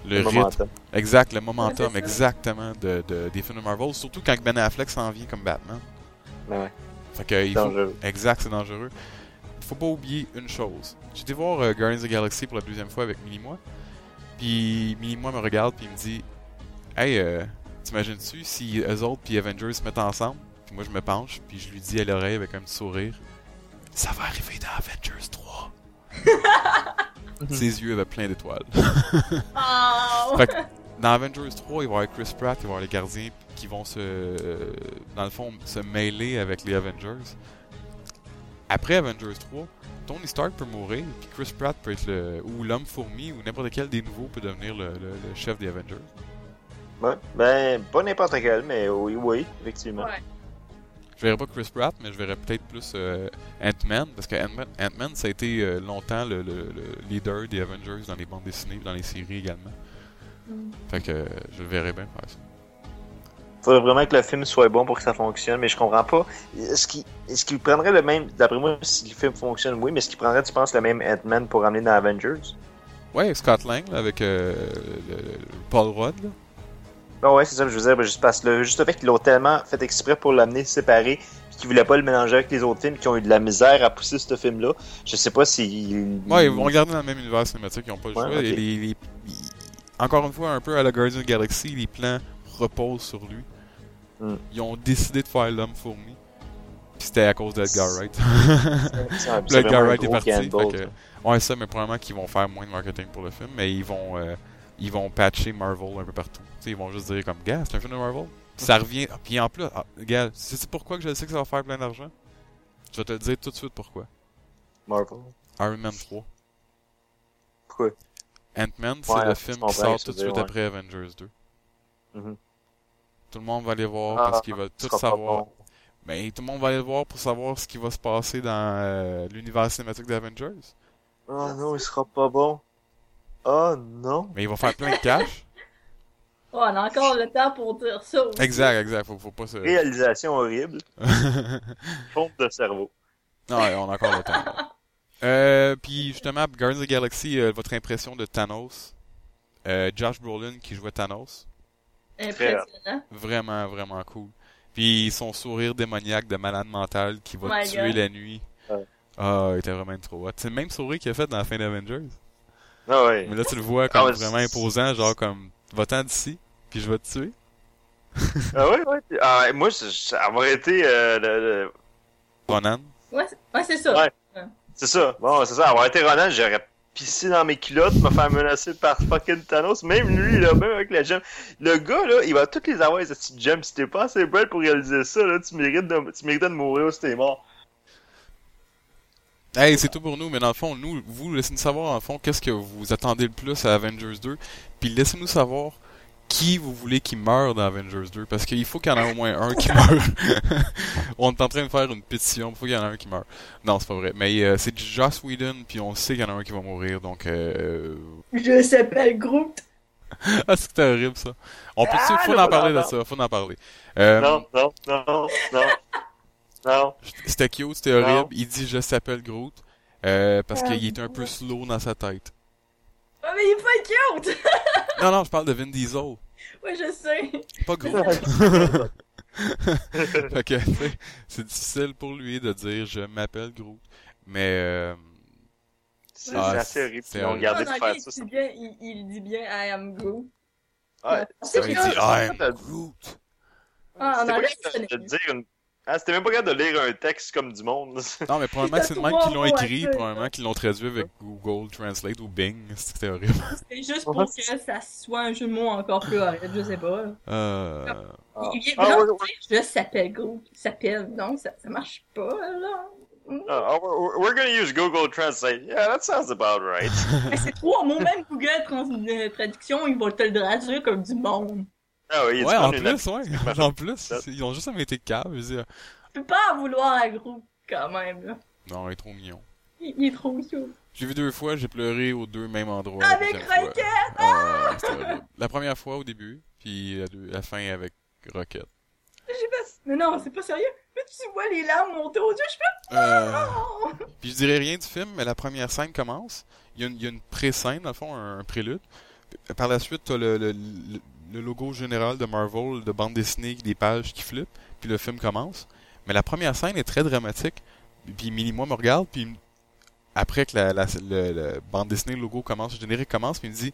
le, Le rythme. momentum. Exact, le momentum Ouais, exactement de, de- des films de Marvel. Surtout quand Ben Affleck s'en vient comme Batman. Ouais, ouais. Fait que il faut, Dangereux. Exact, c'est dangereux. Faut pas oublier une chose. Été voir euh, Guardians of the Galaxy pour la deuxième fois avec Mini-Moi. Puis Mini-Moi me regarde puis il me dit Hey, euh, t'imagines-tu si eux autres puis Avengers se mettent ensemble Puis moi je me penche puis je lui dis à l'oreille avec un petit sourire Ça va arriver dans Avengers 3. Ses yeux avaient plein d'étoiles. Oh! Fait que dans Avengers 3, il va y avoir Chris Pratt, il va y avoir les gardiens qui vont se. euh, dans le fond, se mêler avec les Avengers. Après Avengers 3, Tony Stark peut mourir, puis Chris Pratt peut être le. ou l'homme fourmi, ou n'importe quel des nouveaux peut devenir le, le- le chef des Avengers. Ouais. Ben, pas n'importe quel, mais oui, oui, effectivement. Ouais. Je verrais pas Chris Pratt, mais je verrais peut-être plus euh, Ant-Man, parce que Ant-Man, ça a été euh, longtemps le, le- le leader des Avengers dans les bandes dessinées, dans les séries également. Mm. Fait que euh, je le verrais bien faire ça. Faudrait vraiment que le film soit bon pour que ça fonctionne, mais je comprends pas. Est-ce qu'il est prendrait le même. D'après moi, si le film fonctionne, oui, mais est-ce qu'il prendrait, tu penses, le même Ant-Man pour amener dans Avengers? Ouais, Scott Lang, là, avec euh, le- le- Paul Rudd, là. Ah ouais, c'est ça que je veux dire. ben, Juste parce que le, juste le fait qu'ils l'ont tellement fait exprès pour l'amener séparé, puis qu'ils voulaient pas le mélanger avec les autres films, qui ont eu de la misère à pousser ce film-là. Je sais pas si. Ouais, ils vont garder dans le même univers cinématique, ils ont pas Ouais. Et les- encore une fois, un peu à la Guardian Galaxy, les plans reposent sur lui. Hmm. Ils ont décidé de faire l'homme fourmi. Puis c'était à cause d'Edgar Wright. Puis Edgar Wright est parti. fait que- ouais, ça, mais probablement qu'ils vont faire moins de marketing pour le film, mais ils vont, euh, ils vont patcher Marvel un peu partout. Tu sais, ils vont juste dire comme, gars, c'est un film de Marvel. Ça revient. ah, Puis en plus, ah, gars, c'est pourquoi que je sais que ça va faire plein d'argent? Je vais te le dire tout de suite pourquoi. Marvel. Iron Man 3. Pourquoi? Ant-Man, c'est Ouais, le film qui sort tout de suite après Avengers 2. Mhm. Tout le monde va aller voir Ah, parce qu'il va tout savoir. bon. Mais tout le monde va aller le voir pour savoir ce qui va se passer dans euh, l'univers cinématique d'Avengers. Oh non, il sera pas bon. Oh non. Mais il va faire plein de cash. Oh, on a encore le temps pour dire ça aussi. exact, exact. Faut, faut pas se. Réalisation horrible. Fonte de cerveau. non, ouais, on a encore le temps. là. Euh, puis justement, Guardians of the Galaxy, euh, votre impression de Thanos? Euh, Josh Brolin qui jouait Thanos? Impressionnant. Vraiment, vraiment cool. Puis son sourire démoniaque de malade mental qui va te tuer God. la nuit. Ouais. Ah, il était vraiment trop hot. C'est le même sourire qu'il a fait dans la fin d'Avengers. Ah ouais. Mais là, tu le vois comme Ah vraiment imposant, genre comme, va-t'en d'ici, puis je vais te tuer. Ah ouais, ouais. Ah, moi, ça aurait été euh, le- le- Ronan? Ouais, c'est- ouais, c'est ça. Ouais. C'est ça. Bon, c'est ça. Avoir été Ronan, j'aurais pissé dans mes culottes, me faire menacer par fucking Thanos. Même lui, là, même avec la gemme. Le gars, là, il va toutes les avoir, ces petites gemmes. Si t'es pas assez belle pour réaliser ça, là, tu mérites de, tu méritais de mourir si t'es mort. Hey, c'est tout pour nous, mais dans le fond, nous, vous, laissez-nous savoir, en fond, qu'est-ce que vous attendez le plus à Avengers 2, puis laissez-nous savoir qui vous voulez qui meure dans Avengers 2, parce qu'il faut qu'il y en ait au moins un qui meure. on est en train de faire une pétition, il faut qu'il y en ait un qui meure. Non, c'est pas vrai, mais euh, c'est Joss Whedon, puis on sait qu'il y en a un qui va mourir, donc... Euh... Je s'appelle Groot. ah, c'était horrible, ça. On peut Ah, faut non, en parler non, de non. ça, faut en parler. Euh, Non, non, non, non, non. C'était cute, c'était Non. horrible. Il dit je s'appelle Groot euh, parce Ah, qu'il était un peu slow dans sa tête. Ah, mais il est pas cute! Non, non, je parle de Vin Diesel. Ouais, je sais. Pas Groot. fait que, tu sais, c'est difficile pour lui de dire je m'appelle Groot. Mais, euh, C'est Ah, assez horrible. c'est Ils ont gardé de faire il, ça. dit bien, il, il dit bien I am Groot. Ouais. C'est il dit I'm Ah, Groot. Ah, en anglais, c'est de dire une... Ah, c'était même pas capable de lire un texte comme du monde. Non, mais probablement que c'est le même qu'ils l'ont écrit, probablement qu'ils l'ont traduit avec Google Translate ou Bing. C'était horrible. C'est juste pour que ça soit un jeu de mots encore plus horrible, je sais pas. Euh, Il vient Ah, ouais, je s'appelle. Il s'appelle, donc ça, ça marche pas, là. Ah, oh, we're, we're gonna use Google Translate. Yeah, that sounds about right. Mais c'est trois mots, même Google trans euh, Traduction, il va te le traduire comme du monde. Ah oui, il ouais, en plus, ouais. En plus, ils ont juste été veux dire, Tu peux pas en vouloir à Groot, quand même, là. non, il est trop mignon. Il, il est trop cute. J'ai vu deux fois, j'ai pleuré aux deux mêmes endroits. Avec. Rocket! Ah, horrible. La première fois au début, puis la, deux- la fin avec Rocket. J'ai pas... Mais non, c'est pas sérieux. Mais tu vois les larmes monter aux yeux, je fais Euh, oh! puis je dirais rien du film, mais la première scène commence. Il y a une, il y a une pré-scène, dans le fond, un, un prélude. Par la suite, t'as le, le, le, le logo général de Marvel, de bande dessinée, des pages qui flippent, puis le film commence. Mais la première scène est très dramatique. Puis Millie, moi, me regarde, puis après que la, la, le, le bande dessinée, le logo commence, le générique commence, puis il me dit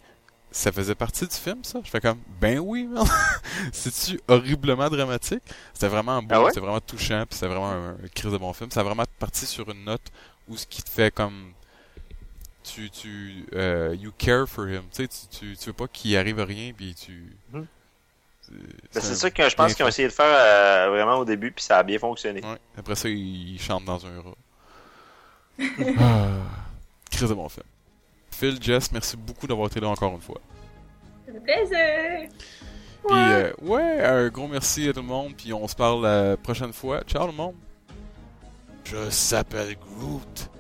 ça faisait partie du film, ça? Je fais comme, ben oui. C'est-tu horriblement dramatique? C'était vraiment beau, Ah ouais? c'était vraiment touchant, puis c'était vraiment un, un crise de bon film. Ça a vraiment parti sur une note où ce qui te fait comme, tu, tu, euh, you care for him. Tu sais, tu, tu, tu veux pas qu'il arrive rien, puis tu... Mhm. c'est- Ben, ça que je pense qu'ils ont essayé de faire euh, vraiment au début, puis ça a bien fonctionné. Ouais. Après ça, il, il chante dans un rat. ah, crise de bon film. Phil, Jess, merci beaucoup d'avoir été là encore une fois. Ça fait plaisir! Puis, euh, ouais, un gros merci à tout le monde, puis on se parle la prochaine fois. Ciao tout le monde! Je s'appelle Groot.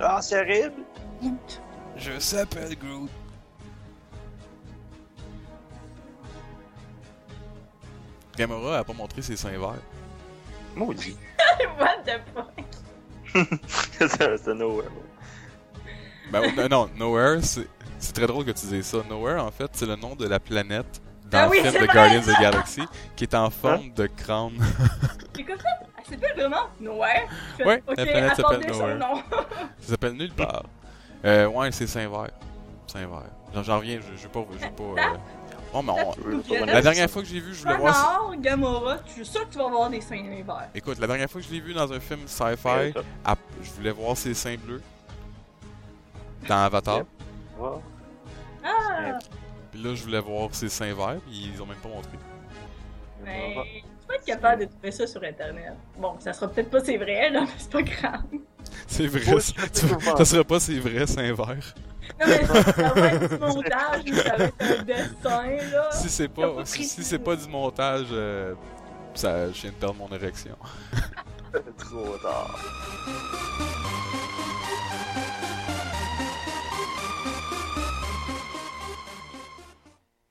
Ah, c'est horrible! Je s'appelle Groot. Gamora a pas montré ses seins verts. Maudit. What the fuck? c'est c'est nowhere. Ben, non, non, Nowhere, c'est C'est très drôle que tu dises ça. Nowhere, en fait, c'est le nom de la planète dans Ah le film c'est de! Guardians of the Galaxy, qui est en forme de crâne. J'ai comme ça, elle s'appelle vraiment Nowhere? Ouais, ok, la planète s'appelle Nowhere. nom. Ça s'appelle nulle part. Euh, ouais, c'est Saint-Vert. Saint-Vert. J'en- J'en reviens, je je vais pas. Je vais pas euh... Oh, mais on- La dernière fois que j'ai vu, je voulais voir. si- Gamora, je suis sûr que tu vas voir des seins verts. Écoute, la dernière fois que je l'ai vu dans un film sci-fi, je voulais voir ses seins bleus. Dans Avatar. Ah! Puis là, je voulais voir ses seins verts, puis ils ont même pas montré. Mais tu vas être capable de trouver ça sur internet. Bon, ça sera peut-être pas c'est vrai, là, mais c'est pas grave. C'est vrai, ça, tu- pas. ça serait pas ses vrais seins verts. Non, mais ça va être du montage, ça va être un dessin, là. Si c'est pas, pas si, c'est pas du montage, euh, ça, je viens de perdre mon érection. Trop tard.